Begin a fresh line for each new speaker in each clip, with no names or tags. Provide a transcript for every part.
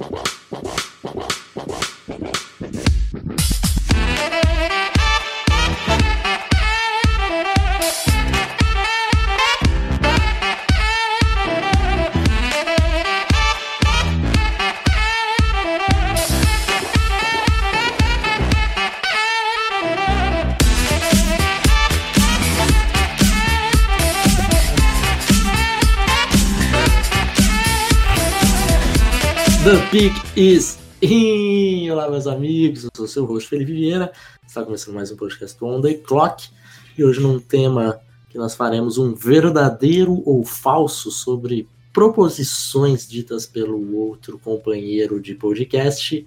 Wow. Pick is in! Olá, meus amigos, eu sou o seu host Felipe Vieira. Está começando mais um podcast do On The Clock. E hoje, num tema que nós faremos um verdadeiro ou falso sobre proposições ditas pelo outro companheiro de podcast.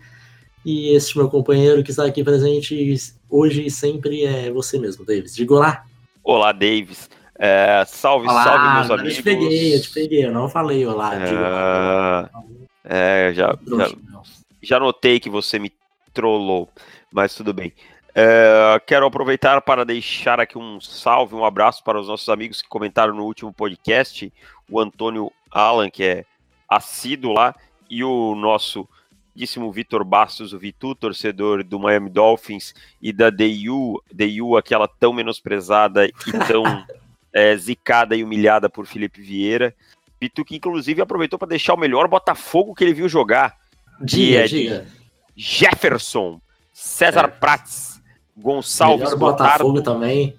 E este meu companheiro que está aqui presente hoje e sempre é você mesmo, Davis. Diga olá!
Olá, Davis. É, salve,
olá,
salve, meus
eu
amigos.
te peguei, eu te peguei, eu não falei olá. digo olá.
É, já, já, já notei que você me trollou, mas tudo bem. É, quero aproveitar para deixar aqui um salve, um abraço para os nossos amigos que comentaram no último podcast, o Antônio Alan, que é assíduo lá, e o nosso díssimo Vitor Bastos, o Vitu, torcedor do Miami Dolphins e da DU, DU aquela tão menosprezada e tão é, zicada e humilhada por Felipe Vieira. Vitu que inclusive aproveitou para deixar o melhor Botafogo que ele viu jogar.
Diga,
é de-
diga.
Jefferson, César
É.
Prats, Gonçalves
melhor. Botafogo também.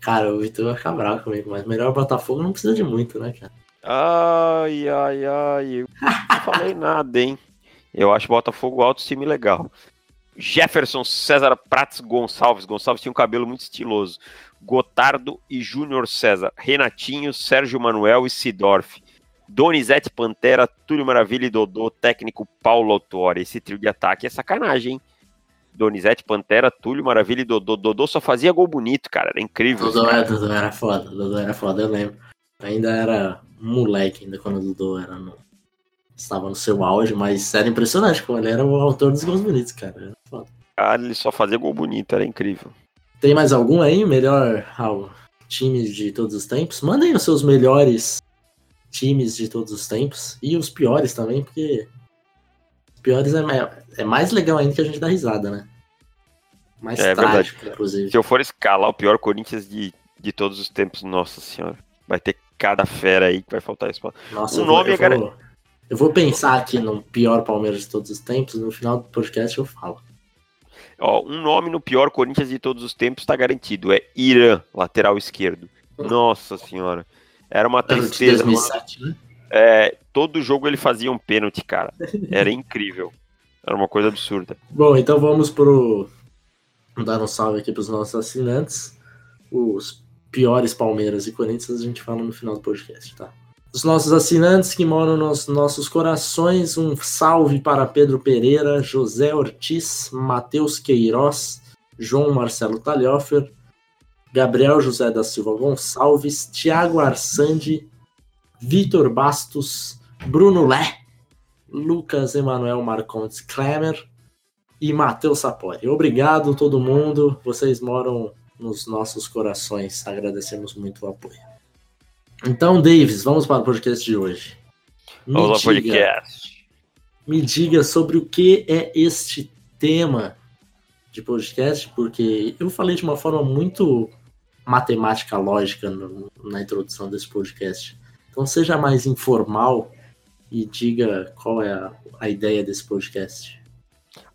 Cara, o Vitor vai ficar bravo comigo, mas melhor Botafogo não precisa de muito, né, cara?
Ai, ai, ai. Eu não falei nada, hein? Eu acho Botafogo alto time legal. Jefferson, César Prats, Gonçalves. Gonçalves tinha um cabelo muito estiloso. Gotardo e Júnior César. Renatinho, Sérgio Manuel e Sidorf. Donizete Pantera, Túlio Maravilha e Dodô, técnico Paulo Autuori. Esse trio de ataque é sacanagem, hein? Donizete Pantera, Túlio Maravilha e Dodô. Dodô só fazia gol bonito, cara. Era incrível.
Dodô
cara.
era, Dodô era foda, Dodô era foda, eu lembro. Ainda era moleque, ainda quando o Dodô era no... estava no seu auge, mas era impressionante como ele era o autor dos gols bonitos, cara. Era foda.
Cara, ele só fazia gol bonito, era incrível.
Tem mais algum aí? Melhor ao times de todos os tempos? Mandem os seus melhores times de todos os tempos. E os piores também, porque os piores é, é mais legal ainda que a gente dá risada, né? Mais
É
trágico, inclusive.
Se eu for escalar o pior Corinthians de, de todos os tempos, nossa senhora. Vai ter cada fera aí que vai faltar espaço.
Nossa,
o
eu vou-
nome
eu,
é
vou, eu vou pensar aqui no pior Palmeiras de todos os tempos. No final do podcast eu falo.
Ó, um nome no pior Corinthians de todos os tempos está garantido. É Irã, lateral esquerdo. Nossa senhora. Era uma tristeza. mano.
2007, né?
É, todo jogo ele fazia um pênalti, cara. Era incrível. Era uma coisa absurda.
Bom, então vamos pro. Dar um salve aqui pros nossos assinantes. Os piores Palmeiras e Corinthians a gente fala no final do podcast, tá? Os nossos assinantes que moram nos nossos corações, um salve para Pedro Pereira, José Ortiz, Matheus Queiroz, João Marcelo Talhofer, Gabriel José da Silva Gonçalves, Tiago Arsandi, Vitor Bastos, Bruno Lé, Lucas Emanuel Marcondes Klemer e Matheus Sapori. Obrigado todo mundo, vocês moram nos nossos corações, agradecemos muito o apoio. Então, Davis, vamos para o podcast de hoje. Me
Vamos lá,
diga-
podcast.
me diga sobre o que é este tema de podcast, porque eu falei de uma forma muito matemática lógica no- na introdução desse podcast. Então seja mais informal e diga qual é a, a ideia desse podcast.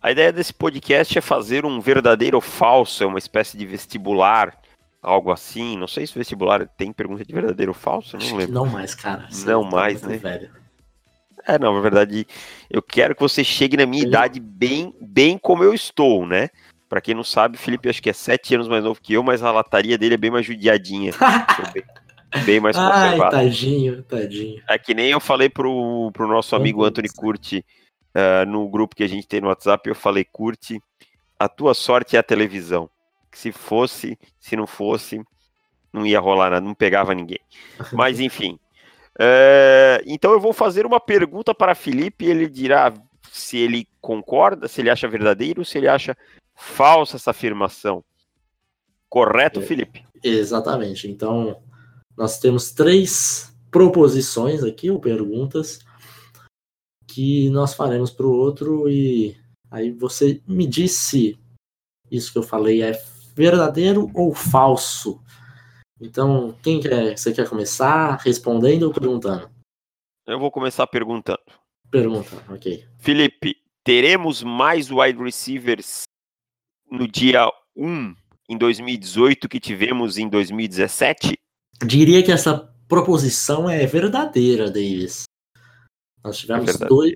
A ideia desse podcast é fazer um verdadeiro ou falso, é uma espécie de vestibular, algo assim. Não sei se vestibular tem pergunta de verdadeiro ou falso, não lembro.
não mais, cara. Você
Não
tá
mais, né?
velho.
É, não, na verdade, eu quero que você chegue na minha idade bem, bem como eu estou, né? Pra quem não sabe, Felipe acho que é sete anos mais novo que eu, mas a lataria dele é bem mais judiadinha. Bem, bem mais
Ai,
conservado.
tadinho, tadinho.
É que nem eu falei pro, pro nosso amigo. Anthony Curti ah, no grupo que a gente tem no WhatsApp, eu falei, Curti, a tua sorte é a televisão. Que se fosse, se não fosse, não ia rolar nada, não pegava ninguém. Mas enfim. É, então eu vou fazer uma pergunta para Felipe e ele dirá se ele concorda, se ele acha verdadeiro, se ele acha falsa essa afirmação. Correto,
É.
Felipe?
Exatamente. Então, nós temos três proposições aqui, ou perguntas. que nós faremos para o outro e aí você me diz se isso que eu falei é verdadeiro ou falso. Então, quem quer? Você quer começar respondendo ou perguntando?
Eu vou começar perguntando.
Pergunta, ok.
Felipe, teremos mais wide receivers no dia 1 em 2018 que tivemos em 2017?
Diria que essa proposição é verdadeira, Davis. Nós tivemos
É
dois,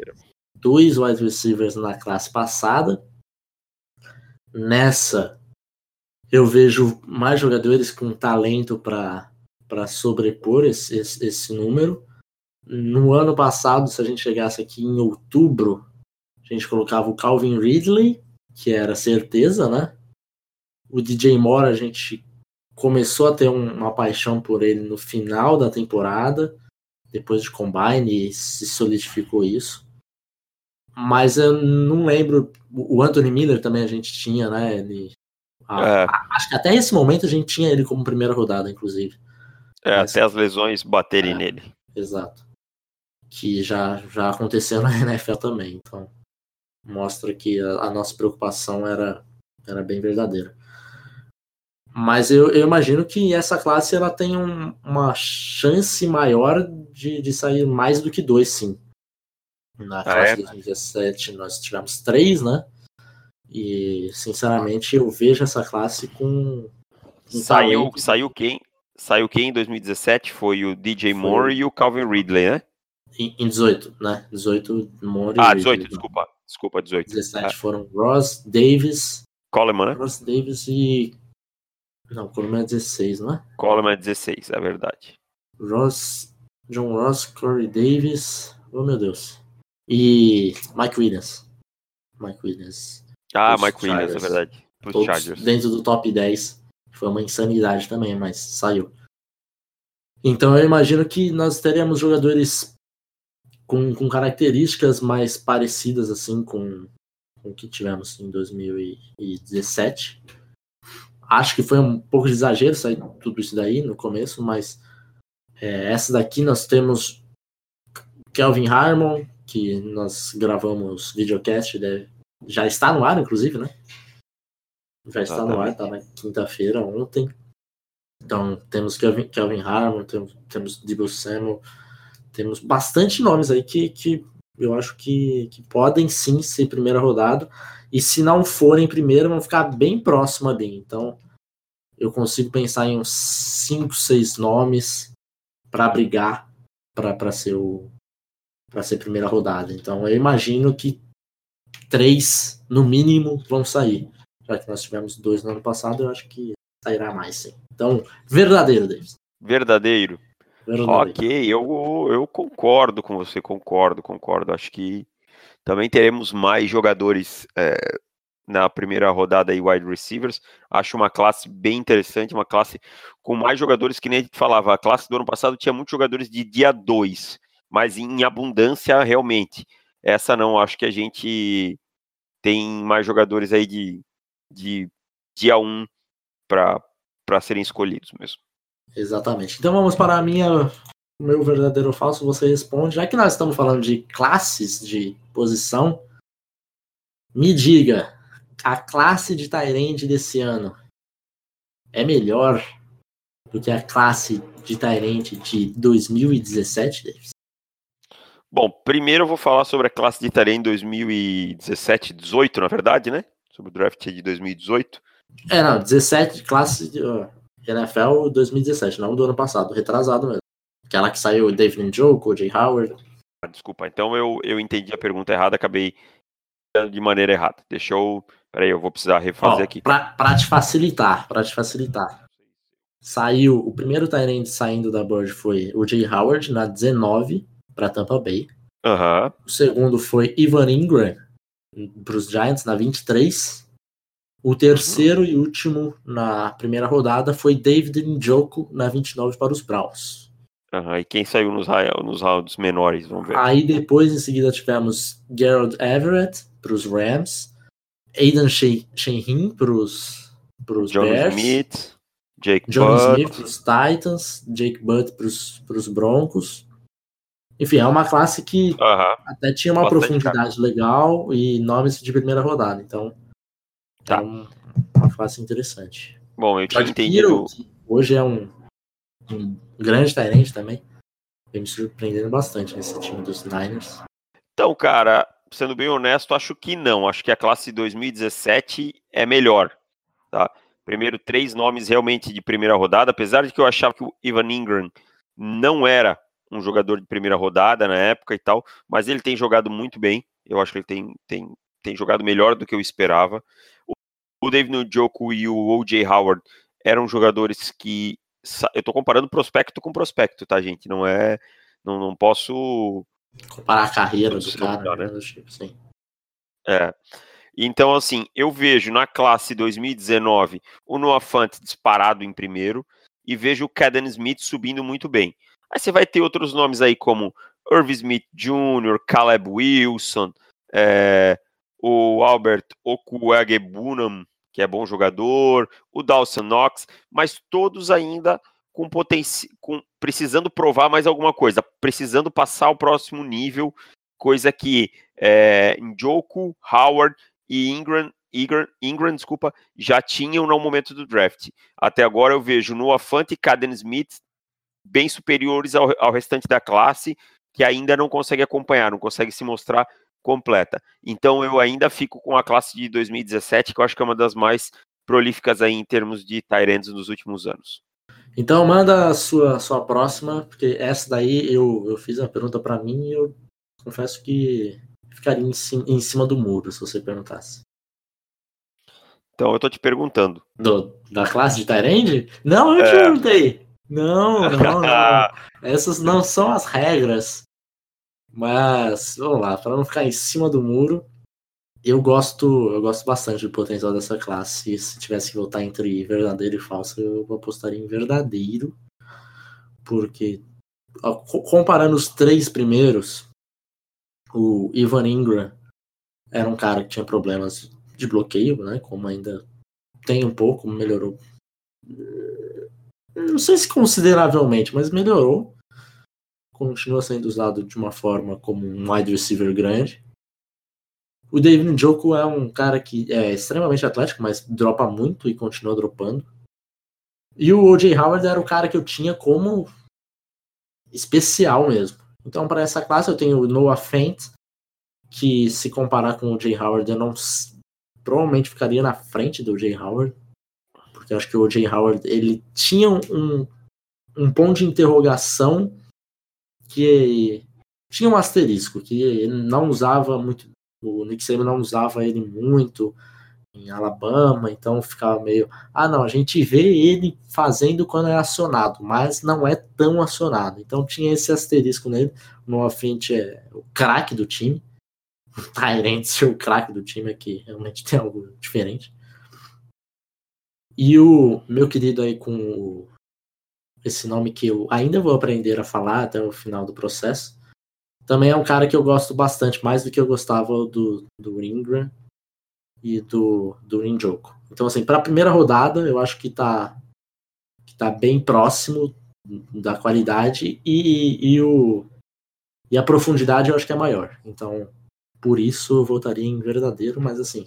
dois wide receivers na classe passada. Nessa, eu vejo mais jogadores com talento para sobrepor esse, esse, esse número. No ano passado, se a gente chegasse aqui em outubro, a gente colocava o Calvin Ridley, que era certeza, né? O DJ Moore, a gente começou a ter um- uma paixão por ele no final da temporada, depois de Combine, e se solidificou isso. Mas eu não lembro. O Anthony Miller também a gente tinha, né? Ele, a-
É.
a- acho que até esse momento a gente tinha ele como primeira rodada, inclusive.
É,
Mas-
até as lesões baterem
É.
nele.
Exato. Que já, já aconteceu na NFL também. Então, mostra que a, a nossa preocupação era, era bem verdadeira. Mas eu, eu imagino que essa classe ela tem um- uma chance maior de, de sair mais do que dois, sim. Na classe
é?
de 2017 nós tivemos três, né? E, sinceramente, eu vejo essa classe com. com
Saiu,
talento.
saiu quem? Saiu quem em 2017? Foi o DJ. Moore e o Calvin Ridley, né?
Em, em 18, né? 18, Mori.
Ah,
e-
18, desculpa. Desculpa, 18.
17 foram Ross, Davis,
Coleman, né?
Ross Davis e. Não, Coleman é 16, não é?
Coleman é 16, é verdade.
Ross, John Ross, Corey Davis. Oh meu Deus. E Mike Williams. Mike Williams.
Ah,
Os
Mike Williams, é
Chargers.
verdade. Os
Todos
Chargers.
dentro do top 10. Foi uma insanidade também, mas saiu. Então eu imagino que nós teremos jogadores com, com características mais parecidas assim com, com o que tivemos em 2017. Acho que foi um pouco de exagero sair tudo isso daí no começo, mas é, essa daqui nós temos Kelvin Harmon, que nós gravamos videocast, deve- já está no ar, inclusive, né? Já está no ar, tá na quinta-feira, ontem. Então, temos Kelvin, Kelvin Harmon, temos, temos Debo Samuel, temos bastante nomes aí que, que eu acho que, que podem sim ser primeira rodada. E se não forem primeira, vão ficar bem próximo ali. Então, eu consigo pensar em uns 5, 6 nomes para brigar para ser o para ser primeira rodada. Então, eu imagino que três, no mínimo, vão sair. Já que nós tivemos dois no ano passado, eu acho que sairá mais, sim. Então, verdadeiro, Davis.
Verdadeiro. Ok, eu, eu concordo com você, concordo, concordo. Acho que também teremos mais jogadores é, na primeira rodada aí, wide receivers. Acho uma classe bem interessante, uma classe com mais jogadores que nem a gente falava. A classe do ano passado tinha muitos jogadores de dia 2, mas em abundância realmente. Essa não, acho que a gente tem mais jogadores aí de, de dia 1 um para serem escolhidos mesmo.
Exatamente. Então vamos para a minha, o meu verdadeiro ou falso. Você responde. Já que nós estamos falando de classes de posição, me diga, a classe de Tyrande desse ano é melhor do que a classe de Tyrande de 2017, Davis?
Bom, primeiro eu vou falar sobre a classe de Tarém 2017, 18, na verdade, né? Sobre o draft de 2018.
É, não, 17, classe NFL 2017, não do ano passado, retrasado mesmo. Aquela que saiu David Njoku, Jay Howard.
Ah, Desculpa, então eu, eu entendi a pergunta errada, acabei de maneira errada. Deixa eu. Peraí, eu vou precisar refazer
Ó,
aqui.
Pra, pra te facilitar, pra te facilitar. Saiu, o primeiro Tyrant saindo da board foi o Jay Howard na 19 para Tampa Bay.
Aham.
O segundo foi Ivan Ingram para os Giants na 23. O terceiro e último na primeira rodada foi David Njoku na 29 para os Browns.
Aham. E quem saiu nos, nos rounds menores? Vamos ver.
Aí depois em seguida tivemos Gerald Everett para os Rams, Aidan She- Shaheen para os
John
Bears.
Smith, Jake
John
Butt,
Smith para os Titans, Jake Butt para os Broncos, Enfim, é uma classe que
Aham.
até tinha uma
Bastante
profundidade legal e nomes de primeira rodada. Então,
Tá.
é um- uma classe interessante.
Bom, eu tinha entendido.
Hoje é um, um grande Tyrant também. Vem me surpreendendo bastante nesse time dos Niners.
Então, cara, sendo bem honesto, acho que não. Acho que a classe 2017 é melhor. Tá? Primeiro, três nomes realmente de primeira rodada, apesar de que eu achava que o Ivan Ingram não era um jogador de primeira rodada na época e tal, mas ele tem jogado muito bem. Eu acho que ele tem, tem, tem jogado melhor do que eu esperava. O, David Njoku e o O.J. Howard eram jogadores que. Eu tô comparando prospecto com prospecto, tá, gente? Não é. Não, não posso
Comparar a carreira do cara,
né?
né? do tipo, sim.
É. Então, assim, eu vejo na classe 2019 o Noah Fant disparado em primeiro e vejo o Caden Smith subindo muito bem. Aí você vai ter outros nomes aí como Irv Smith Jr., Caleb Wilson, é, o Albert Okuagebunam, que é bom jogador, o Dawson Knox, mas todos ainda com potencial, com precisando provar mais alguma coisa, precisando passar ao próximo nível, coisa que é, Njoku, Howard e Ingram, Ingram, Ingram, desculpa, já tinham no momento do draft. Até agora eu vejo Noah Fant e Caden Smith bem superiores ao, ao restante da classe, que ainda não consegue acompanhar, não consegue se mostrar completa. Então eu ainda fico com a classe de 2017, que eu acho que é uma das mais prolíficas aí em termos de Tyrants nos últimos anos.
Então manda a sua, sua próxima, porque essa daí eu, eu fiz uma pergunta pra mim e eu confesso que ficaria em cima, em cima do muro se você perguntasse.
Então eu tô te perguntando.
Do, da classe de Tyrande? Não, eu te
É.
perguntei. Não, não, não. Essas não são as regras. Mas, vamos lá, para não ficar em cima do muro, eu gosto, eu gosto bastante do potencial dessa classe. Se tivesse que votar entre verdadeiro e falso, eu apostaria em verdadeiro. Porque, comparando os três primeiros, o Ivan Ingram era um cara que tinha problemas de bloqueio, né? Como ainda tem um pouco, melhorou. Não sei se consideravelmente, mas melhorou continua sendo usado de uma forma como um wide receiver grande. O David Njoku é um cara que é extremamente atlético, mas dropa muito e continua dropando. E o O.J. Howard era o cara que eu tinha como especial mesmo. Então, para essa classe, eu tenho o Noah Fent, que se comparar com o O.J. Howard, eu não provavelmente ficaria na frente do O.J. Howard, porque eu acho que o O.J. Howard ele tinha um, um ponto de interrogação que tinha um asterisco, que ele não usava muito, o Nick Saban não usava ele muito em Alabama, então ficava meio, ah não, a gente vê ele fazendo quando é acionado, mas não é tão acionado, então tinha esse asterisco nele, no frente é o craque do time, o Tyrant ser o craque do time aqui, realmente tem algo diferente. E o meu querido aí com o esse nome que eu ainda vou aprender a falar até o final do processo. Também é um cara que eu gosto bastante, mais do que eu gostava do, do Ingram e do, do Njoku. Então, assim, para a primeira rodada, eu acho que tá, que tá bem próximo da qualidade e, e, o, e a profundidade eu acho que é maior. Então, por isso eu votaria em verdadeiro, mas assim,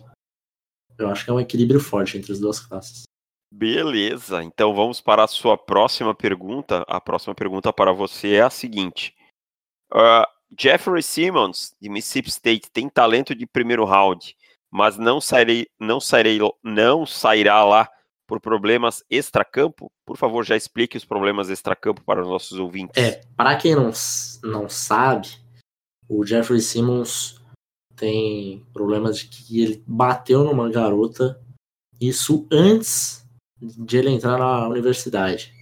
eu acho que é um equilíbrio forte entre as duas classes.
Beleza, então vamos para a sua próxima pergunta. A próxima pergunta para você é a seguinte: uh, Jeffrey Simmons, de Mississippi State, tem talento de primeiro round, mas não, sairei, não, sairei, não sairá lá por problemas extracampo? Por favor, já explique os problemas extracampo para os nossos ouvintes.
É, para quem não, não sabe, o Jeffrey Simmons tem problemas de que ele bateu numa garota, isso antes de ele entrar na universidade.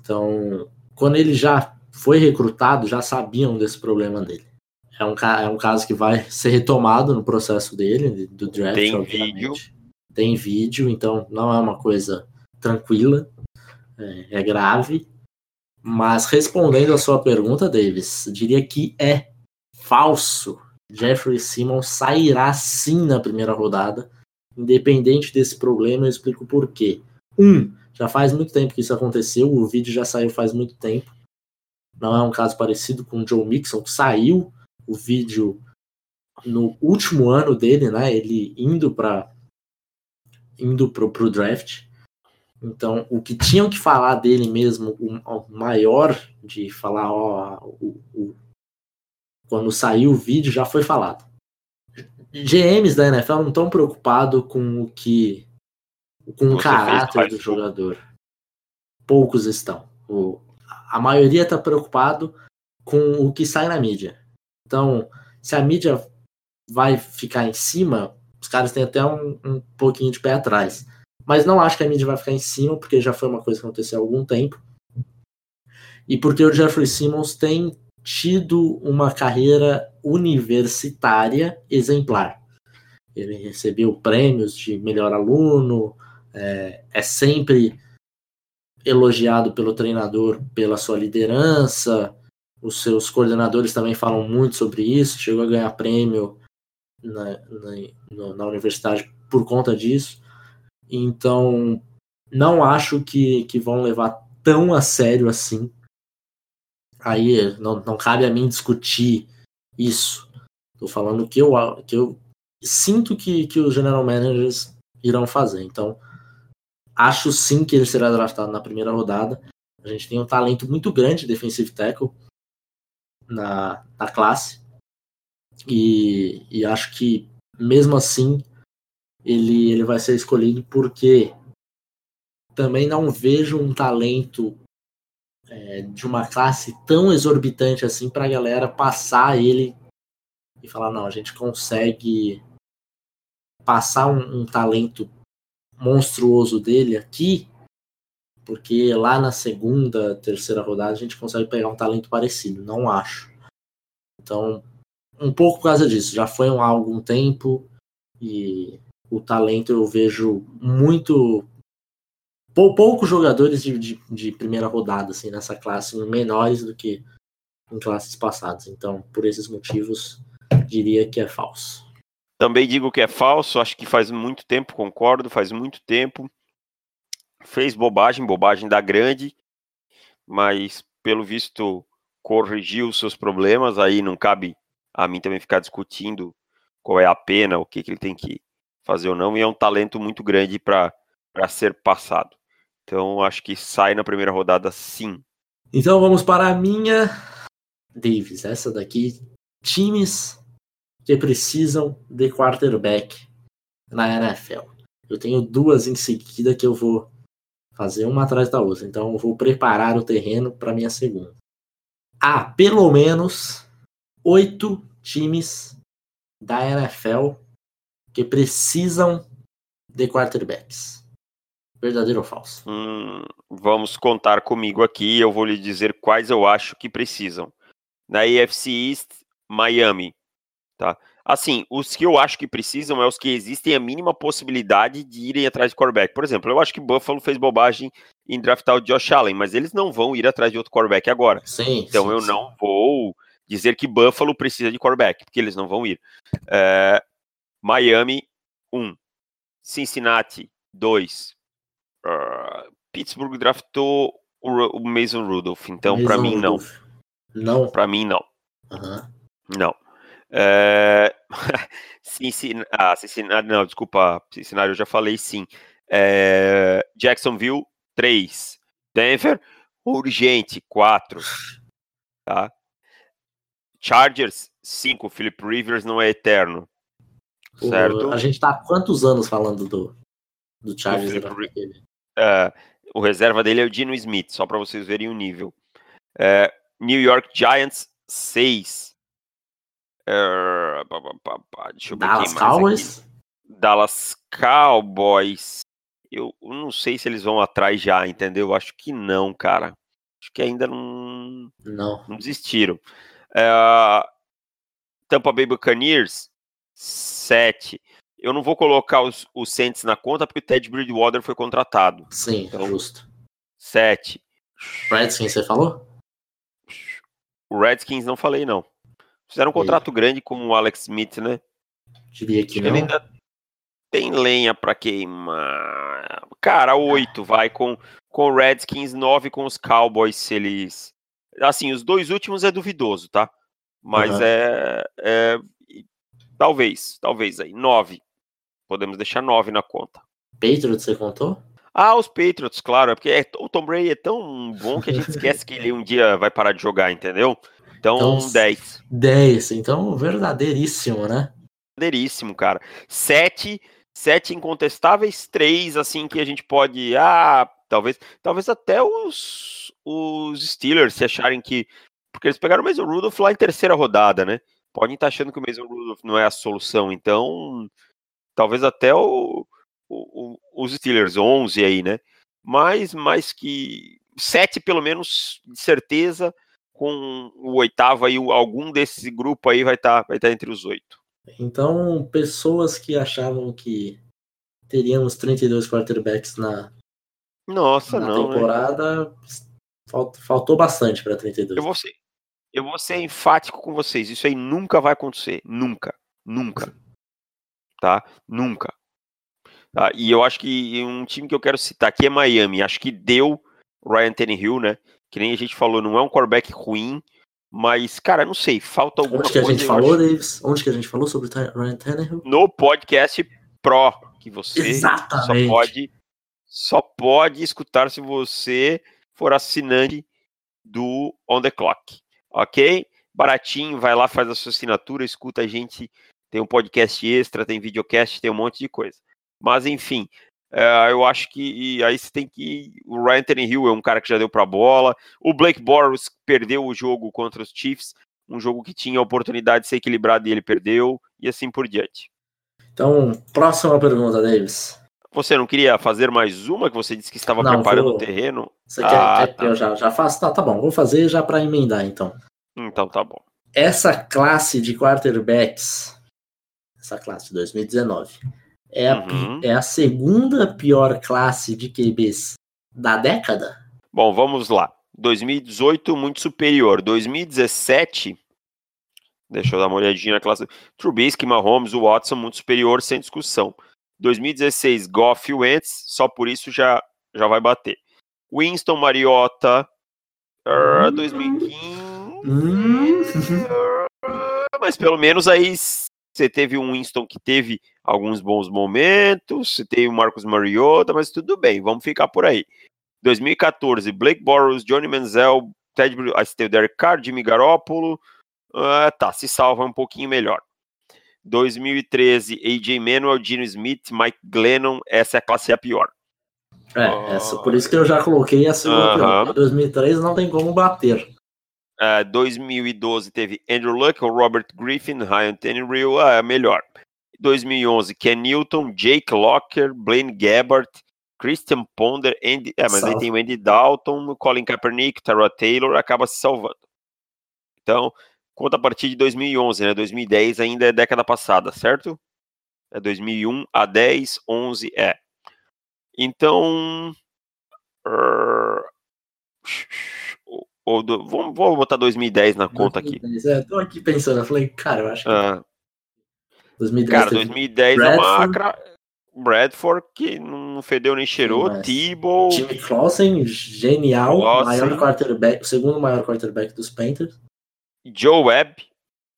Então, quando ele já foi recrutado, já sabiam desse problema dele. É um, é um caso que vai ser retomado no processo dele, do draft,
Tem
obviamente.
vídeo.
Tem vídeo, então não é uma coisa tranquila, é, é grave. Mas respondendo a sua pergunta, Davis, diria que é falso. Jeffrey Simmons sairá sim na primeira rodada, independente desse problema, eu explico por quê. Um, já faz muito tempo que isso aconteceu, o vídeo já saiu faz muito tempo. Não é um caso parecido com o Joe Mixon, que saiu o vídeo no último ano dele, né? Ele indo para indo pro, pro draft. Então, o que tinham que falar dele mesmo, o, maior de falar, ó, o, o, quando saiu o vídeo já foi falado. GMs da NFL não estão preocupados com o que com o caráter do jogador. Poucos estão. O, a maioria está preocupado com o que sai na mídia. Então, se a mídia vai ficar em cima, os caras têm até um, um pouquinho de pé atrás. Mas não acho que a mídia vai ficar em cima, porque já foi uma coisa que aconteceu há algum tempo. E porque o Jeffrey Simmons tem tido uma carreira universitária exemplar. Ele recebeu prêmios de melhor aluno, é, é sempre elogiado pelo treinador pela sua liderança. Os seus coordenadores também falam muito sobre isso. Chegou a ganhar prêmio na, na, na universidade por conta disso. Então, não acho que, que vão levar tão a sério assim. Aí não, não cabe a mim discutir isso. Tô falando que eu, que eu sinto que, que os general managers irão fazer. Então, acho sim que ele será draftado na primeira rodada. A gente tem um talento muito grande de defensive tackle na, na classe. E, e acho que, mesmo assim, ele, ele vai ser escolhido porque também não vejo um talento é, de uma classe tão exorbitante assim para a galera passar ele e falar: não, a gente consegue passar um, um talento monstruoso dele aqui, porque lá na segunda, terceira rodada a gente consegue pegar um talento parecido. Não acho. Então, um pouco por causa disso. Já foi há algum tempo e o talento eu vejo muito. Poucos jogadores de, de, de, primeira rodada assim, nessa classe, menores do que em classes passadas. Então, por esses motivos, diria que é falso.
Também digo que é falso, acho que faz muito tempo, concordo, faz muito tempo. Fez bobagem, bobagem da grande, mas pelo visto corrigiu os seus problemas, aí não cabe a mim também ficar discutindo qual é a pena, o que, que ele tem que fazer ou não, e é um talento muito grande para ser passado. Então acho que sai na primeira rodada sim.
Então vamos para a minha Davis, essa daqui. Times que precisam de quarterback na NFL. Eu tenho duas em seguida que eu vou fazer uma atrás da outra. Então eu vou preparar o terreno para minha segunda. Há pelo menos oito times da NFL que precisam de quarterbacks. Verdadeiro ou falso?
Hum, vamos contar comigo aqui. Eu vou lhe dizer quais eu acho que precisam. Na AFC East, Miami. Tá? Assim, os que eu acho que precisam é os que existem a mínima possibilidade de irem atrás de quarterback. Por exemplo, eu acho que Buffalo fez bobagem em draftar o Josh Allen, mas eles não vão ir atrás de outro quarterback agora.
Sim,
então
sim,
eu
sim.
não vou dizer que Buffalo precisa de quarterback, porque eles não vão ir. É, Miami, 1. Um. Cincinnati, 2. Uh, Pittsburgh draftou o, o, Mason Rudolph, então para mim não.
Não?
Para mim não. Não. É... Cincinnati, ah, Cincinnati, não, desculpa, Cincinnati eu já falei sim. É... Jacksonville, 3. Denver, urgente, 4. Tá? Chargers, 5. Philip Rivers não é eterno. Certo?
O, a gente tá há quantos anos falando do, do Chargers?
Philip, uh, o reserva dele é o Dino Smith, só para vocês verem o nível. Uh, New York Giants, 6. Uh, deixa eu ver
Dallas Cowboys?
Aqui. Dallas Cowboys. Eu, eu não sei se eles vão atrás já, entendeu? Acho que não, cara. Acho que ainda não.
Não.
Não desistiram. Uh, Tampa Bay Buccaneers, 7. Eu não vou colocar os, os Saints na conta porque o Ted Bridgewater foi contratado.
Sim, então, justo.
7.
Redskins, você falou?
O Redskins não falei, não. Fizeram um contrato e... grande com o Alex Smith, né?
Diria que não.
ainda tem lenha para queimar. Cara, 8 vai com, com o Redskins, 9 com os Cowboys, se eles Assim, os dois últimos é duvidoso, tá? Mas uhum. é, é. Talvez, talvez aí. Nove. Podemos deixar nove na conta.
Patriots, você contou?
Ah, os Patriots, claro, é porque é, o Tom Brady é tão bom que a gente esquece que ele um dia vai parar de jogar, entendeu? Então, então 10.
10, então verdadeiríssimo, né?
Verdadeiríssimo, cara. 7, 7 incontestáveis, 3 assim que a gente pode, ah, talvez, talvez até os os Steelers se acharem que porque eles pegaram o Mason Rudolph lá em terceira rodada, né? Podem estar achando que o Mason Rudolph não é a solução, então talvez até o o, os Steelers, 11 aí, né? Mas mais que sete pelo menos de certeza, com o oitavo aí, algum desse grupo aí vai estar tá, vai tá entre os oito.
Então, pessoas que achavam que teríamos 32 quarterbacks na,
Nossa,
na
não,
temporada, né? faltou, faltou bastante para 32.
Eu vou, ser, eu vou ser enfático com vocês, isso aí nunca vai acontecer, nunca, nunca, tá? Nunca. Tá? E eu acho que um time que eu quero citar aqui é Miami. Acho que deu Ryan Tannehill, né? Que nem a gente falou, não é um quarterback ruim, mas, cara, não sei, falta alguma
Onde que a
coisa,
gente falou, acho... Davis? Onde que a gente falou sobre Ryan Tannehill?
No podcast Pro, que você Exatamente. só pode só pode escutar se você for assinante do On The Clock, ok? Baratinho, vai lá, faz a sua assinatura, escuta a gente, tem um podcast extra, tem videocast, tem um monte de coisa. Mas, enfim, é, eu acho que aí você tem que. O Ryan Tannehill é um cara que já deu para bola. O Blake Bortles perdeu o jogo contra os Chiefs, um jogo que tinha a oportunidade de ser equilibrado e ele perdeu, e assim por diante.
Então, próxima pergunta, Davis.
Você não queria fazer mais uma que você disse que estava não, preparando vou... o terreno?
Você ah, quer, quer tá. que eu já, já faço? Tá, tá bom, vou fazer já para emendar então.
Então tá bom.
Essa classe de quarterbacks, essa classe de 2019, é a, uhum. é a segunda pior classe de QBs da década?
Bom, vamos lá. 2018, muito superior. 2017, deixa eu dar uma olhadinha na classe. Trubisky, Mahomes, Watson, muito superior, sem discussão. 2016, Goff e Wentz, só por isso já, já vai bater. Winston, Mariota, uh, 2015. Hum. Uh, mas pelo menos aí você teve um Winston que teve alguns bons momentos, você teve o Marcos Mariota, mas tudo bem, vamos ficar por aí. 2014, Blake Bortles, Johnny Manziel, Ted, aí você teve o Derek Carr, Jimmy Garoppolo, uh, tá, se salva um pouquinho melhor. 2013, AJ Manuel, Gino Smith, Mike Glennon, essa é a classe a pior.
É, essa, por isso que eu já coloquei a segunda uh -huh. pior. 2003 não tem como bater.
Uh, é, 2012 teve Andrew Luck, Robert Griffin, Ryan Tannehill, uh, melhor. 2011, Ken Newton, Jake Locker, Blaine Gabbard, Christian Ponder, Andy, é, mas Salve. aí tem o Andy Dalton, Colin Kaepernick, Tara Taylor, acaba se salvando. Então, conta a partir de 2011, né? 2010 ainda é década passada, certo? É 2001 a 10, 11 é. Então, uh, ou do, vamos, vamos botar 2010 na conta 2010,
aqui. É, tô aqui pensando, eu falei, cara, eu acho que. Ah.
2010 cara, 2010 Bradford. é uma. Bradford, que não fedeu nem cheirou, Sim, Tebow.
Jimmy Clausen, genial, Clausen. maior quarterback, o segundo maior quarterback dos Panthers.
Joe Webb,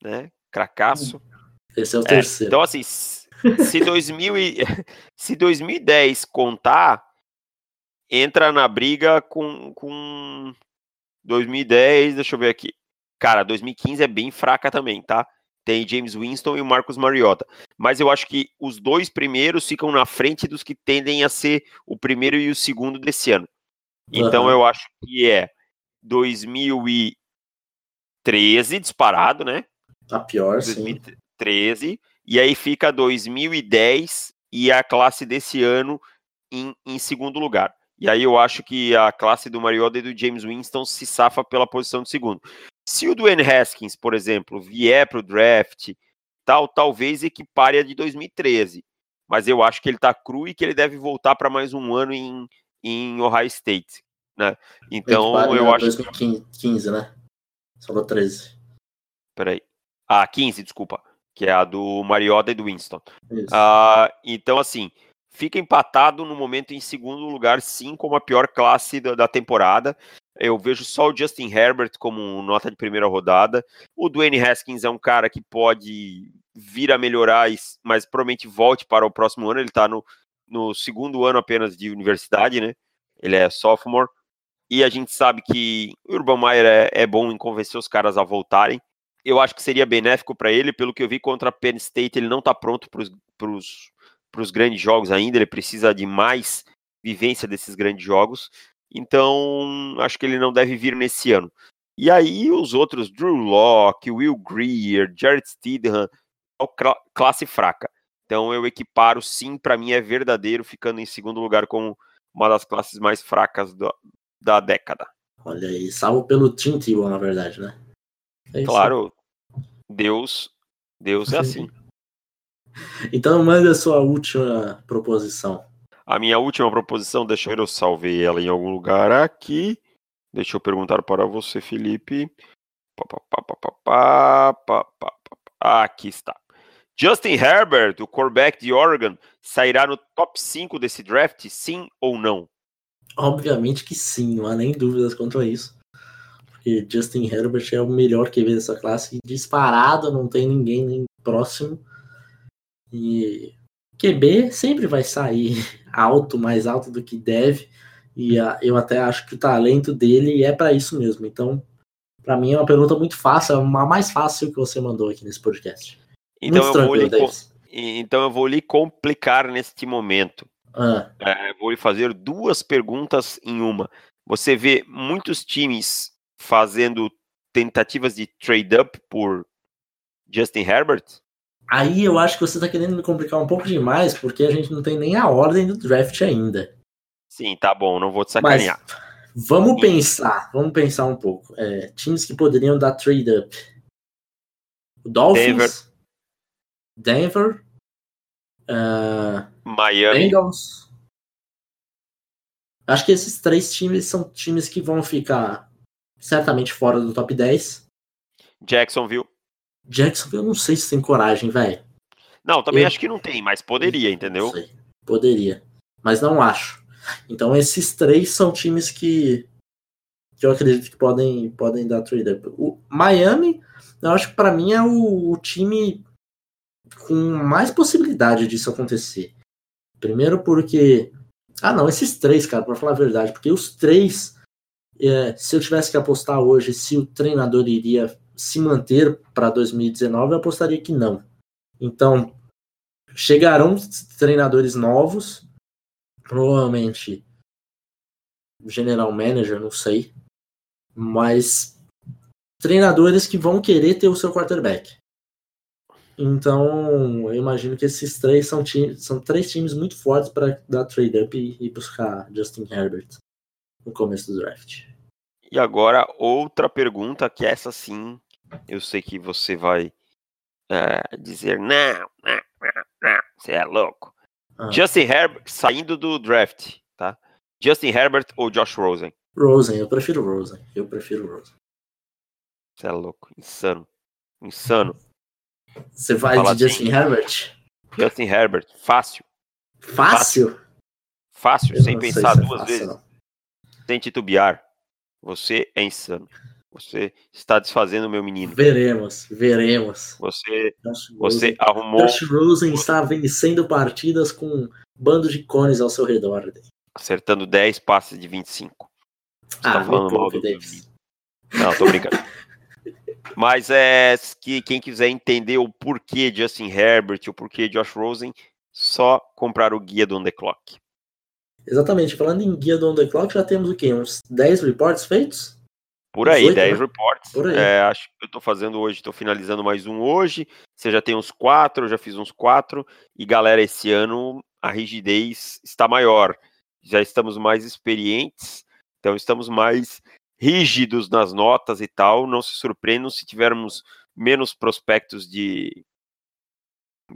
né? Cracaço.
Esse é o terceiro.
É, então, assim, se, 2000 e, se 2010 contar, entra na briga com, com 2010, deixa eu ver aqui. Cara, 2015 é bem fraca também, tá? Tem James Winston e o Marcos Mariota. Mas eu acho que os dois primeiros ficam na frente dos que tendem a ser o primeiro e o segundo desse ano. Então uhum. eu acho que é 2013 disparado, né?
A pior,
2013. Sim. E aí fica 2010 e a classe desse ano em, em segundo lugar. E aí eu acho que a classe do Mariota e do James Winston se safa pela posição de segundo. Se o Dwayne Haskins, por exemplo, vier para o draft, tal, talvez equipare a de 2013. Mas eu acho que ele está cru e que ele deve voltar para mais um ano em, em Ohio State. Né? Então eu acho.
2015, né? Falou 13.
Peraí. Ah, 15, desculpa. Que é a do Mariota e do Winston. Ah, então, assim, fica empatado no momento em segundo lugar, sim, como a pior classe da, da temporada. Eu vejo só o Justin Herbert como nota de primeira rodada. O Dwayne Haskins é um cara que pode vir a melhorar, mas provavelmente volte para o próximo ano. Ele está no, no segundo ano apenas de universidade, né? Ele é sophomore. E a gente sabe que o Urban Meyer é, é bom em convencer os caras a voltarem. Eu acho que seria benéfico para ele, pelo que eu vi contra a Penn State, ele não está pronto para os grandes jogos ainda, ele precisa de mais vivência desses grandes jogos. Então, acho que ele não deve vir nesse ano. E aí, os outros, Drew Locke, Will Greer, Jared Stidham, classe fraca. Então, eu equiparo, sim, para mim é verdadeiro, ficando em segundo lugar como uma das classes mais fracas do, da década.
Olha aí, salvo pelo Tim Tebow, na verdade, né?
É claro, Deus, Deus é assim.
Então, manda a sua última proposição.
A minha última proposição, deixa eu ver, eu salvei ela em algum lugar aqui. Deixa eu perguntar para você, Felipe. Aqui está. Justin Herbert, o quarterback de Oregon, sairá no top 5 desse draft, sim ou não?
Obviamente que sim, não há nem dúvidas quanto a isso. Porque Justin Herbert é o melhor QB dessa classe, disparado, não tem ninguém nem próximo. E QB sempre vai sair alto, mais alto do que deve, e a, eu até acho que o talento dele é para isso mesmo. Então, para mim é uma pergunta muito fácil, é a mais fácil que você mandou aqui nesse podcast.
Então, eu vou, lhe, então eu vou lhe complicar neste momento. Ah. É, vou lhe fazer duas perguntas em uma. Você vê muitos times fazendo tentativas de trade up por Justin Herbert?
Aí eu acho que você tá querendo me complicar um pouco demais, porque a gente não tem nem a ordem do draft ainda.
Sim, tá bom, não vou te sacanear.
Mas vamos Sim. pensar, vamos pensar um pouco. É, times que poderiam dar trade up. Dolphins, Denver, Denver uh,
Miami, Bengals.
Acho que esses três times são times que vão ficar certamente fora do top 10.
Jacksonville.
Jacksonville eu não sei se tem coragem, velho.
Não, também eu... acho que não tem, mas poderia, entendeu?
Poderia, mas não acho. Então esses três são times que, que eu acredito que podem, podem dar trade O Miami, eu acho que para mim é o, o time com mais possibilidade disso acontecer. Primeiro porque ah, não, esses três, cara, para falar a verdade, porque os três, é, se eu tivesse que apostar hoje se o treinador iria se manter para 2019, eu apostaria que não. Então, chegarão treinadores novos, provavelmente general manager, não sei, mas treinadores que vão querer ter o seu quarterback. Então, eu imagino que esses três são, são três times muito fortes para dar trade-up e, e buscar Justin Herbert no começo do draft.
E agora, outra pergunta que essa sim eu sei que você vai uh, dizer, não, não, não, você é louco. Ah. Justin Herbert saindo do draft, tá? Justin Herbert ou Josh Rosen?
Rosen, eu prefiro Rosen. Eu prefiro Rosen.
Você é louco, insano. Insano.
Você vai Fala de Justin assim, Herbert?
Justin Herbert, fácil.
Fácil?
Fácil, sem pensar é duas fácil, vezes. Não. Sem titubear. Você é insano. Você está desfazendo o meu menino.
Veremos, veremos.
Você, você arrumou.
Josh Rosen está vencendo partidas com um bando de cones ao seu redor.
Acertando 10 passes de 25. Você
ah, tá falando mal do Davis.
Não, tô brincando. Mas é que quem quiser entender o porquê Justin Herbert, o porquê Josh Rosen, só comprar o guia do On The Clock.
Exatamente. Falando em guia do On The Clock, já temos o quê? Uns 10 reports feitos?
Por aí, 18, 10 né? reports. Por aí. É, acho que eu estou fazendo hoje, estou finalizando mais um hoje. Você já tem uns quatro, eu já fiz uns quatro. E galera, esse ano a rigidez está maior. Já estamos mais experientes, então estamos mais rígidos nas notas e tal. Não se surpreendam se tivermos menos prospectos de,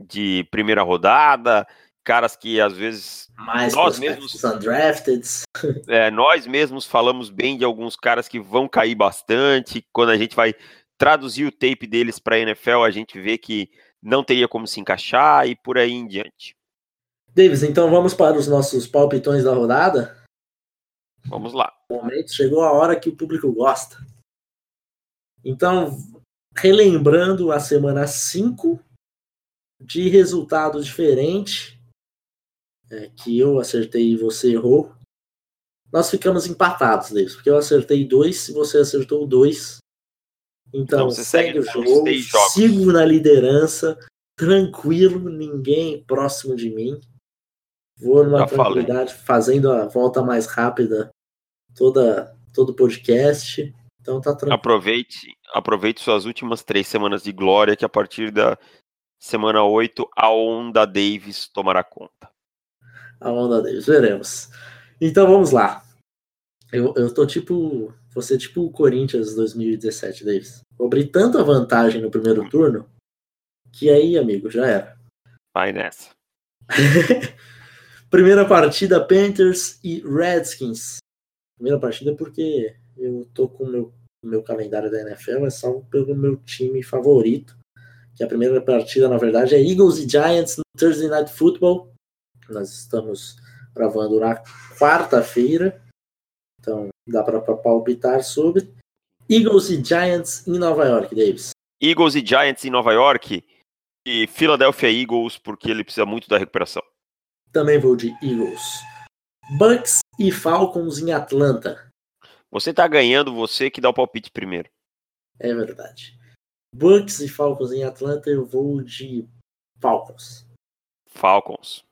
de primeira rodada, caras que às vezes
mais nós mesmos undrafted.
É, nós mesmos falamos bem de alguns caras que vão cair bastante. Quando a gente vai traduzir o tape deles para a NFL, a gente vê que não teria como se encaixar e por aí em diante.
Davis, então vamos para os nossos palpitões da rodada?
Vamos lá.
O momento chegou a hora que o público gosta. Então, relembrando a semana 5 de resultados diferentes, é, que eu acertei e você errou, nós ficamos empatados, Davis, porque eu acertei dois e você acertou dois. Então,
Então,
segue,
segue
o jogo, sigo na liderança, tranquilo, ninguém próximo de mim. Vou numa
Já falei.
tranquilidade, fazendo a volta mais rápida toda todo podcast. Então tá tranquilo.
Aproveite, aproveite suas últimas três semanas de glória, que a partir da semana 8, a onda Davis tomará conta.
A onda deles, veremos. Então vamos lá. Eu, eu tô tipo. Você tipo o Corinthians 2017, Davis. Vou abrir tanta vantagem no primeiro turno que aí, amigo, já era.
Vai nessa.
Primeira partida, Panthers e Redskins. Primeira partida porque eu tô com o meu, meu calendário da NFL, é salvo pelo meu time favorito. Que a primeira partida, na verdade, é Eagles e Giants no Thursday Night Football. Nós estamos gravando na quarta-feira. Então dá para palpitar sobre. Eagles e Giants em Nova York, Davis.
Eagles e Giants em Nova York e Philadelphia Eagles, porque ele precisa muito da recuperação.
Também vou de Eagles. Bucks e Falcons em Atlanta.
Você tá ganhando, você que dá o palpite primeiro.
É verdade. Bucks e Falcons em Atlanta, eu vou de Falcons.
Falcons.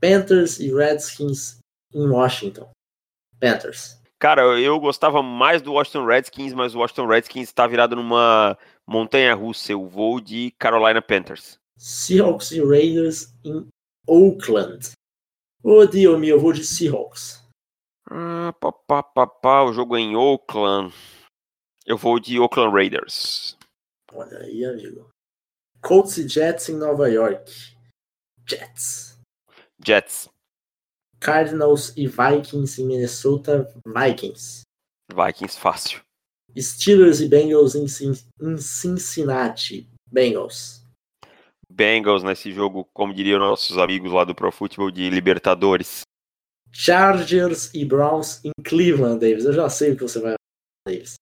Panthers e Redskins em Washington. Panthers.
Cara, eu gostava mais do Washington Redskins, mas o Washington Redskins tá virado numa montanha russa. Eu vou de Carolina Panthers.
Seahawks e Raiders em Oakland. Ô, Diomi, eu vou de Seahawks.
Ah, pá, pá, pá, pá, o jogo é em Oakland. Eu vou de Oakland Raiders.
Olha aí, amigo. Colts e Jets em Nova York. Jets.
Jets.
Cardinals e Vikings em Minnesota. Vikings.
Vikings fácil.
Steelers e Bengals em Cin- em Cincinnati. Bengals.
Bengals nesse jogo, como diriam nossos amigos lá do Pro Football de Libertadores.
Chargers e Browns em Cleveland, Davis. Eu já sei o que você vai falar, Davis.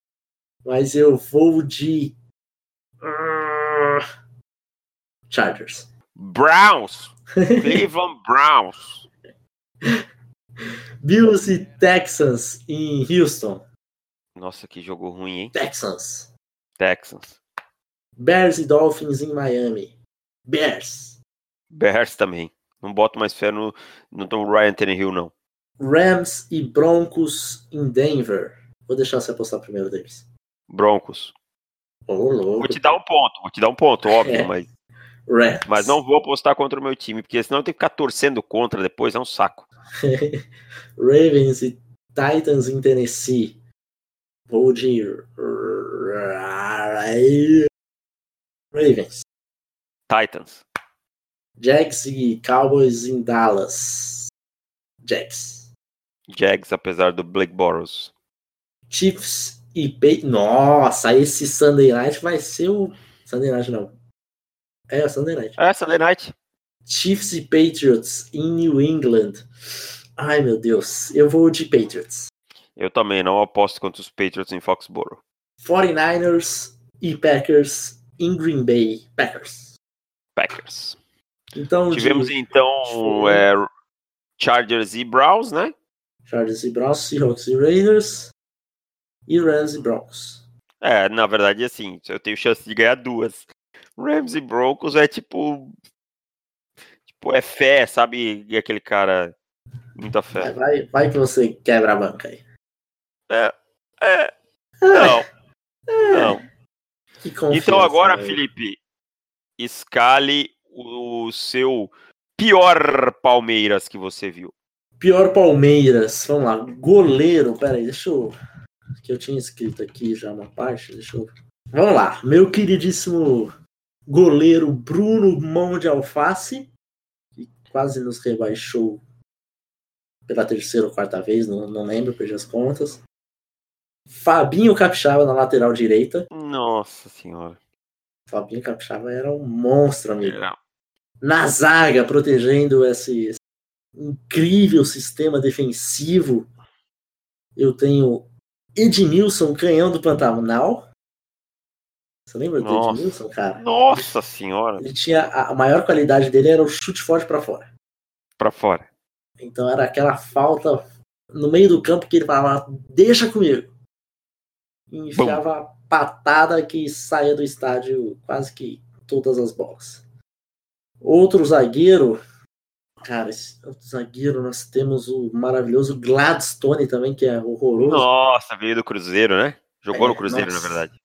Mas eu vou de. Ah, Chargers.
Browns. Cleveland Browns.
Bills e Texans em Houston.
Nossa, que jogo ruim, hein?
Texans.
Texans.
Bears e Dolphins em Miami. Bears.
Bears também. Não boto mais fé no, no Tom Ryan Tannehill, não.
Rams e Broncos em Denver. Vou deixar você apostar primeiro deles.
Broncos.
Louco.
Vou te dar um ponto, vou te dar um ponto, óbvio,
É.
mas,
Rams.
mas não vou apostar contra o meu time, porque senão eu tenho que ficar torcendo contra depois, é um saco.
Ravens e Titans em Tennessee. Vou de Ravens.
Titans.
Jags e Cowboys em Dallas. Jags.
Jags, apesar do Blake Boros.
Chiefs e Pay... Nossa, esse Sunday Night vai ser o Sunday Night não. É, Sunday Night.
É, Sunday Night.
Chiefs e Patriots em New England. Ai, meu Deus. Eu vou de Patriots.
Eu também não aposto contra os Patriots em Foxborough.
49ers e Packers em Green Bay. Packers.
Packers.
Então,
Tivemos
de
então é, Chargers e Browns, né?
Chargers e Browns, Seahawks e Raiders e Rams e Broncos.
É, na verdade, assim, eu tenho chance de ganhar duas. Rams e Broncos é tipo. Tipo, é fé, sabe? E aquele cara. Muita
Vai,
fé.
vai, vai que você quebra a banca aí.
É. É. Não. Não.
Que confiança,
Então agora? Felipe, escale o seu pior Palmeiras que você viu.
Pior Palmeiras. Vamos lá. Goleiro. Pera aí, deixa eu. Que eu tinha escrito aqui já uma parte. Deixa eu. Vamos lá. Meu queridíssimo goleiro Bruno Mão de Alface. Que quase nos rebaixou pela terceira ou quarta vez. Não, não lembro, perdi as contas. Fabinho Capixaba na lateral direita.
Nossa senhora.
Fabinho Capixaba era um monstro, amigo.
Era-
na zaga, protegendo esse, esse incrível sistema defensivo. eu tenho Edmilson, canhão do Pantanal. Você lembra do
Nossa.
Edmilson, cara?
Nossa senhora,
Ele tinha a maior qualidade dele era o chute forte pra fora.
pra fora.
Então era aquela falta no meio do campo que ele falava, deixa comigo. E enfiava a patada que saía do estádio quase que todas as bolas. Outro zagueiro, cara, esse outro zagueiro nós temos o maravilhoso Gladstone também, que é horroroso.
Nossa, veio do Cruzeiro, né? Jogou
É,
no Cruzeiro,
nossa.
na verdade.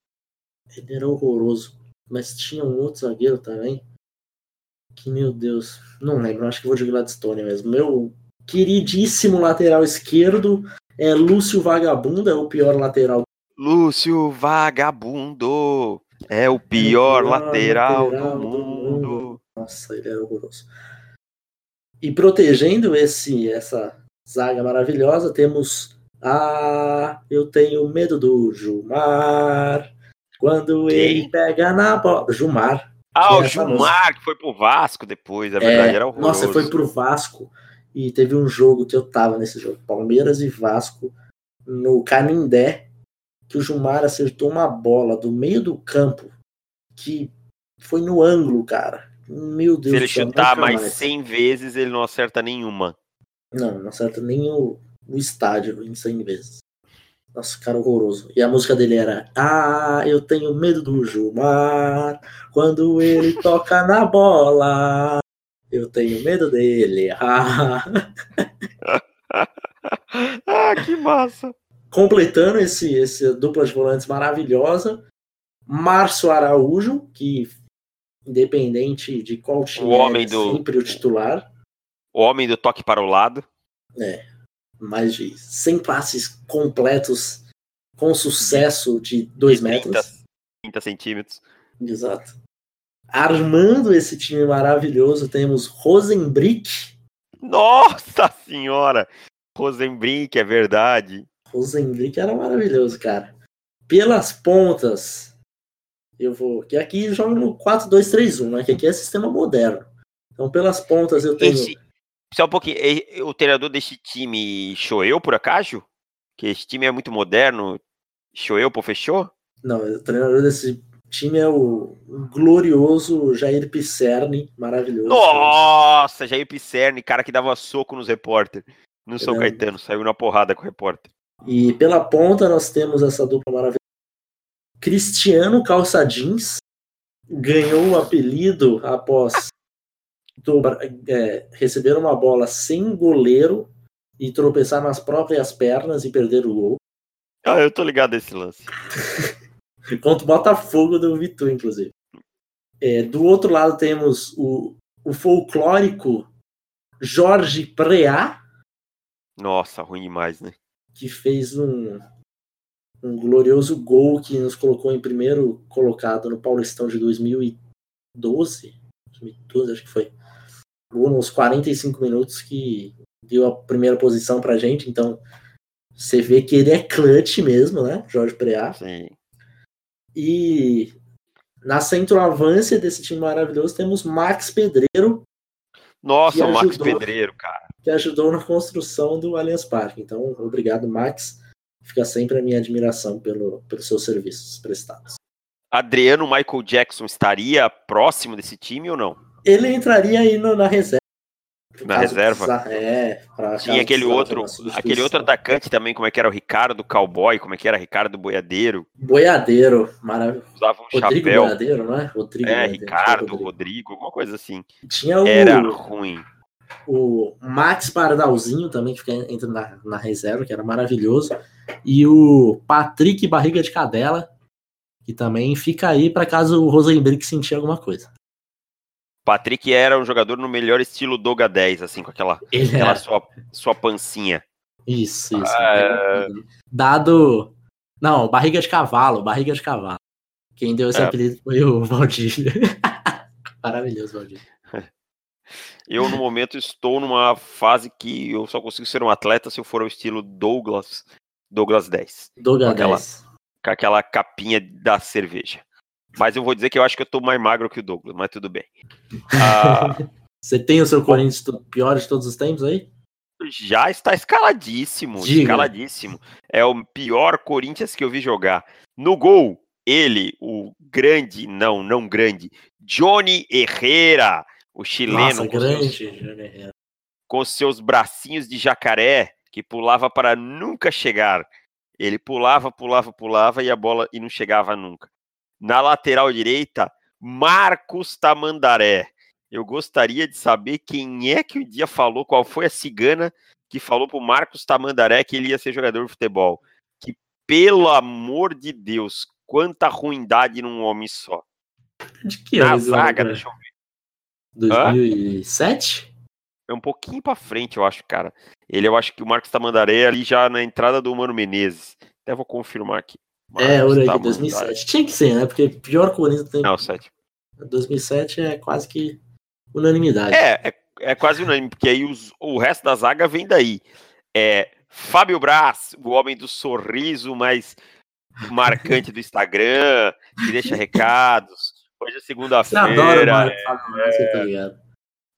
Ele era horroroso. Mas tinha um outro zagueiro também. Que, meu Deus, não lembro. Acho que vou de Gladstone mesmo. Meu queridíssimo lateral esquerdo é Lúcio Vagabundo, é o pior lateral.
Lúcio Vagabundo é o pior
pior
lateral,
lateral
do
do
mundo.
Nossa, ele era horroroso. E protegendo esse essa zaga maravilhosa, temos Ah, eu tenho medo do Gilmar. Quando ele pega na bola. Gilmar.
Ah, o
Essa
Gilmar, que foi pro Vasco depois, é verdade, era horroroso.
Nossa, foi pro Vasco e teve um jogo que eu tava nesse jogo, Palmeiras e Vasco, no Canindé, que o Gilmar acertou uma bola do meio do campo que foi no ângulo, cara. Meu Deus
Se ele
céu,
chutar mais 100 vezes, ele não acerta nenhuma.
Não, não acerta nem o, o estádio em 100 vezes. Nossa, cara horroroso. E a música dele era Ah, eu tenho medo do Gilmar quando ele toca na bola. Eu tenho medo dele. Ah.
ah, que massa.
Completando esse, esse dupla de volantes maravilhosa, Márcio Araújo, que independente de qual time
O homem
é,
do-
sempre o titular,
O homem do toque para o lado.
Mais de 100 passes completos com sucesso de 2
de 30,
metros.
30 centímetros.
Exato. Armando esse time maravilhoso, temos Rosenbrick.
Nossa senhora! Rosenbrink, é verdade.
Rosenbrick era maravilhoso, cara. Pelas pontas, eu vou. Que aqui joga no 4-2-3-1, né? Que aqui é sistema moderno. Então, pelas pontas, eu tenho.
Esse, só um pouquinho, o treinador desse time, Shoeu, por acaso? Que esse time é muito moderno. Shoeu, pô, fechou?
Não, o treinador desse time é o glorioso Jair Pisserni, maravilhoso.
Nossa, Jair Pisserni, cara que dava soco nos repórter. No São
Ele é-
Caetano, saiu na porrada com o repórter.
E pela ponta nós temos essa dupla maravilhosa. Cristiano Calça Jeans ganhou o apelido após é, receber uma bola sem goleiro e tropeçar nas próprias pernas e perder o gol.
Ah, eu tô ligado nesse lance.
Contra o Botafogo do Vitu, inclusive. É, do outro lado temos o, o folclórico Jorge Preá,
Nossa, ruim demais, né?
que fez um, um glorioso gol que nos colocou em primeiro colocado no Paulistão de 2012. 2012, acho que foi. Gol nos 45 minutos que deu a primeira posição pra gente. Então, você vê que ele é clutch mesmo, né? Jorge Preá.
Sim.
E na centroavância desse time maravilhoso temos Max Pedreiro,
Nossa, o Max
ajudou.
Pedreiro, cara.
que ajudou na construção do Allianz Parque. Então, obrigado, Max. Fica sempre a minha admiração pelo, pelos seus serviços prestados.
Adriano Michael Jackson estaria próximo desse time ou não?
Ele entraria aí no- na reserva.
Na reserva?
precisar- é, pra
Tinha aquele outro, aquele outro atacante também, como é que era o Ricardo Cowboy, como é que era Ricardo Boiadeiro,
Boiadeiro, maravilhoso.
usava um
Rodrigo
chapéu.
Boiadeiro, não é? Rodrigo
É,
Boiadeiro,
Ricardo,
Rodrigo.
Rodrigo, alguma coisa assim.
Tinha o,
Era ruim.
o Max Pardalzinho também, que fica entra na, na reserva, que era maravilhoso. E o Patrick Barriga de Cadela, que também fica aí para caso o Rosenbrick sentir alguma coisa.
Patrick era um jogador no melhor estilo Doga 10, assim, com aquela,
Ele
aquela
era.
sua, sua pancinha.
Isso, isso.
Ah,
Dado. Não, barriga de cavalo, barriga de cavalo. Quem deu esse
É.
apelido foi o Valdir. Maravilhoso, Valdir.
Eu, no momento, estou numa fase que eu só consigo ser um atleta se eu for ao estilo Douglas, Douglas 10,
Douglas
Aquela-
10.
com aquela capinha da cerveja. Mas eu vou dizer que eu acho que eu tô mais magro que o Douglas, mas tudo bem. Ah,
Você tem o seu Corinthians pior de todos os tempos aí?
Já está escaladíssimo, Diga. escaladíssimo. É o pior Corinthians que eu vi jogar. No gol, ele, o grande, não, não grande, Johnny Herrera, o chileno.
Nossa, grande seus.
Com seus bracinhos de jacaré, que pulava para nunca chegar. Ele pulava, pulava, pulava e a bola e não chegava nunca. Na lateral direita, Marcos Tamandaré. Eu gostaria de saber quem é que o dia falou, qual foi a cigana que falou para o Marcos Tamandaré que ele ia ser jogador de futebol. Que, pelo amor de Deus, quanta ruindade num homem só.
De que Na zaga, deixa eu ver. 2007?
É um pouquinho para frente, eu acho, cara. Ele, eu acho que o Marcos Tamandaré é ali já na entrada do Mano Menezes. Até vou confirmar aqui.
É, olha aqui, 2007. Tinha que ser, né? Porque pior Corinthians tem.
Não, 7.
2007 é quase que unanimidade.
É, é, é quase unânime, porque aí os, o resto da zaga vem daí. É, Fábio Braz, o homem do sorriso mais marcante do Instagram, que deixa recados. Hoje é segunda-feira. É, Fábio Braz, é, tá ligado?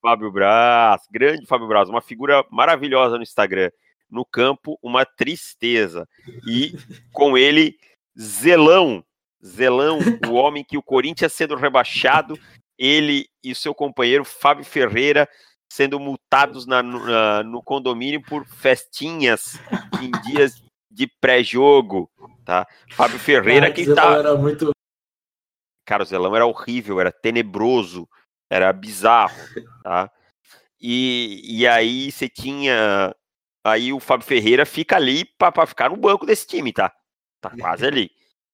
Fábio Braz, grande Fábio Braz, uma figura maravilhosa no Instagram. No campo, uma tristeza. E com ele, Zelão. Zelão, o homem que o Corinthians sendo rebaixado, ele e o seu companheiro Fábio Ferreira sendo multados na, na, no condomínio por festinhas em dias de pré-jogo, tá? Fábio Ferreira Cara, que tá...
Era muito...
Cara, o Zelão era horrível, era tenebroso, era bizarro, tá? E, e aí você tinha... Aí o Fábio Ferreira fica ali para ficar no banco desse time, tá? Tá quase ali.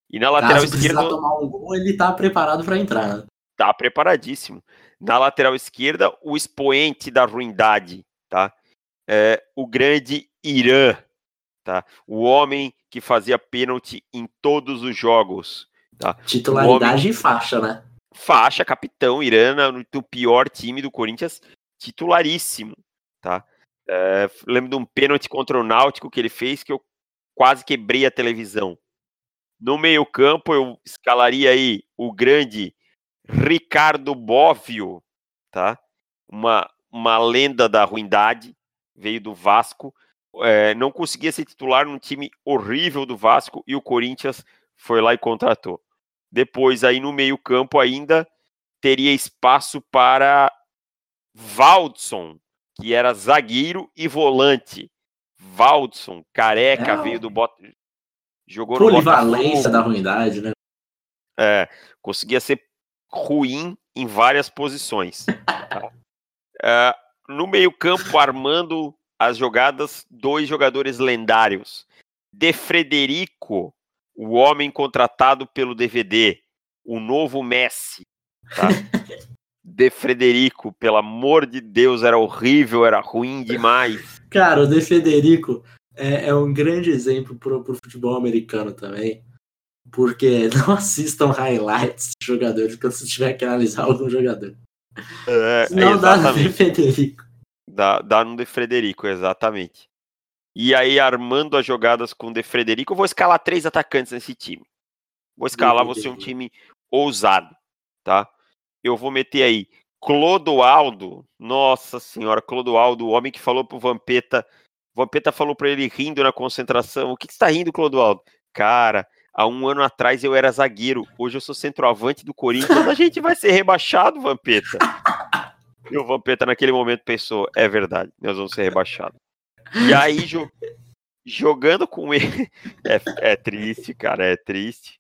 E na lateral Caso esquerda...
tomar um gol, ele tá preparado para entrar.
Tá preparadíssimo. Na lateral esquerda, o expoente da ruindade, tá? É, o grande Irã, tá? O homem que fazia pênalti em todos os jogos. Tá?
Titularidade homem... e faixa, né?
Faixa, capitão, Irã, no pior time do Corinthians, titularíssimo, tá? É, lembro de um pênalti contra o Náutico que ele fez que eu quase quebrei a televisão. No meio campo, eu escalaria aí o grande Ricardo Bóvio, tá? Uma, uma lenda da ruindade, veio do Vasco, é, não conseguia ser titular num time horrível do Vasco e o Corinthians foi lá e contratou. Depois, aí no meio-campo, ainda teria espaço para Valdson, que era zagueiro e volante. Valdson, careca, é, veio do Bot...
Jogou Polivalência da ruindade, né?
É, conseguia ser ruim em várias posições. É, no meio-campo, armando as jogadas, dois jogadores lendários. De Frederico, o homem contratado pelo DVD, o novo Messi. Tá? De Frederico, pelo amor de Deus, era horrível, era ruim demais.
Cara, o De Federico é, é um grande exemplo para o futebol americano também. Porque não assistam highlights de jogadores quando você tiver que analisar algum jogador.
É,
Senão dá no De Federico.
Dá, dá no De Frederico, exatamente. E aí, armando as jogadas com o De Frederico, eu vou escalar três atacantes nesse time. Vou escalar você um time ousado, tá? Eu vou meter aí Clodoaldo, nossa senhora, Clodoaldo, o homem que falou pro Vampeta, Vampeta falou para ele rindo na concentração, o que, que você tá rindo, Clodoaldo? Cara, há um ano atrás eu era zagueiro, hoje eu sou centroavante do Corinthians, a gente vai ser rebaixado, Vampeta. E o Vampeta naquele momento pensou, é verdade, nós vamos ser rebaixados. E aí, jo jogando com ele, é, é, triste, cara, é triste.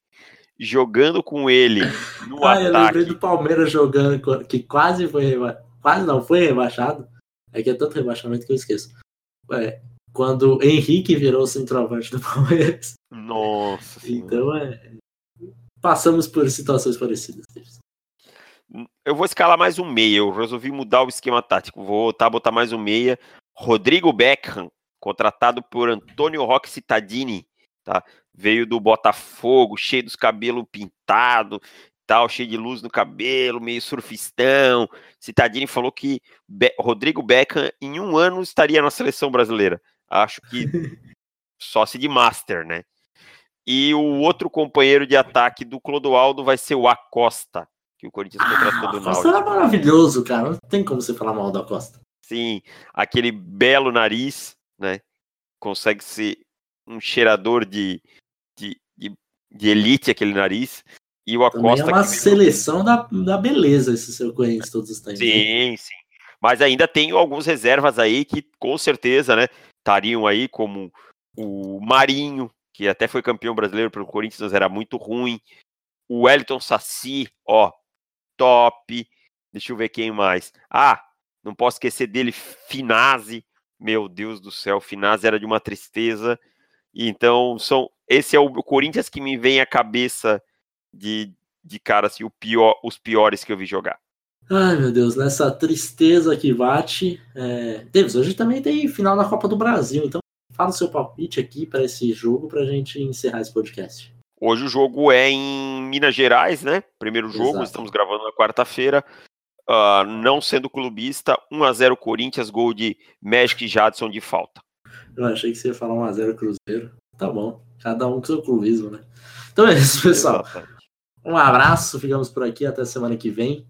Jogando com ele no ah, ataque. Eu lembrei
do Palmeiras jogando, que quase foi rebaixado, quase não foi rebaixado, é que é tanto rebaixamento que eu esqueço. É, quando Henrique virou centroavante do Palmeiras.
Nossa.
Então é. Passamos por situações parecidas.
Eu vou escalar mais um meia. Eu resolvi mudar o esquema tático. Vou voltar botar mais um meia. Rodrigo Beckham, contratado por Antônio Roque Cittadini, tá? Veio do Botafogo, cheio dos cabelos pintados, tal, cheio de luz no cabelo, meio surfistão. Cittadini falou que Be Rodrigo Beckham em um ano estaria na seleção brasileira. Acho que só se de master, né? E o outro companheiro de ataque do Clodoaldo vai ser o Acosta, que o Corinthians contratou ah, do Náutico.
Acosta era maravilhoso, cara. Não tem como você falar mal do Acosta.
Sim, aquele belo nariz, né? Consegue ser um cheirador de, de, elite, aquele nariz. E o Acosta.
Também é uma seleção da, da beleza esse seu Corinthians todos os tempos.
Sim, sim. Mas ainda tenho alguns reservas aí que com certeza, né, estariam aí como o Marinho, que até foi campeão brasileiro pelo Corinthians, mas era muito ruim. O Wellington Saci, ó, top. Deixa eu ver quem mais. Ah, não posso esquecer dele, Finazzi. Meu Deus do céu, Finazzi era de uma tristeza. Então, são esse é o Corinthians que me vem à cabeça de, de cara assim, o pior, os piores que eu vi jogar.
Ai, meu Deus, nessa tristeza que bate. É... Davis, hoje também tem final na Copa do Brasil, então fala o seu palpite aqui para esse jogo para a gente encerrar esse podcast.
Hoje o jogo é em Minas Gerais, né? Primeiro jogo, Exato. estamos gravando na quarta-feira. Uh, não sendo clubista, 1x0 Corinthians, gol de Magic e Jadson de falta.
Eu achei que você ia falar 1x0 Cruzeiro. Tá bom, cada um com seu clubismo, né? Então é isso, pessoal. Um abraço, ficamos por aqui até semana que vem.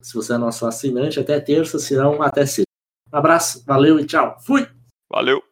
Se você é nosso assinante, até terça, se não, até sexta. Um abraço, valeu e tchau. Fui!
Valeu!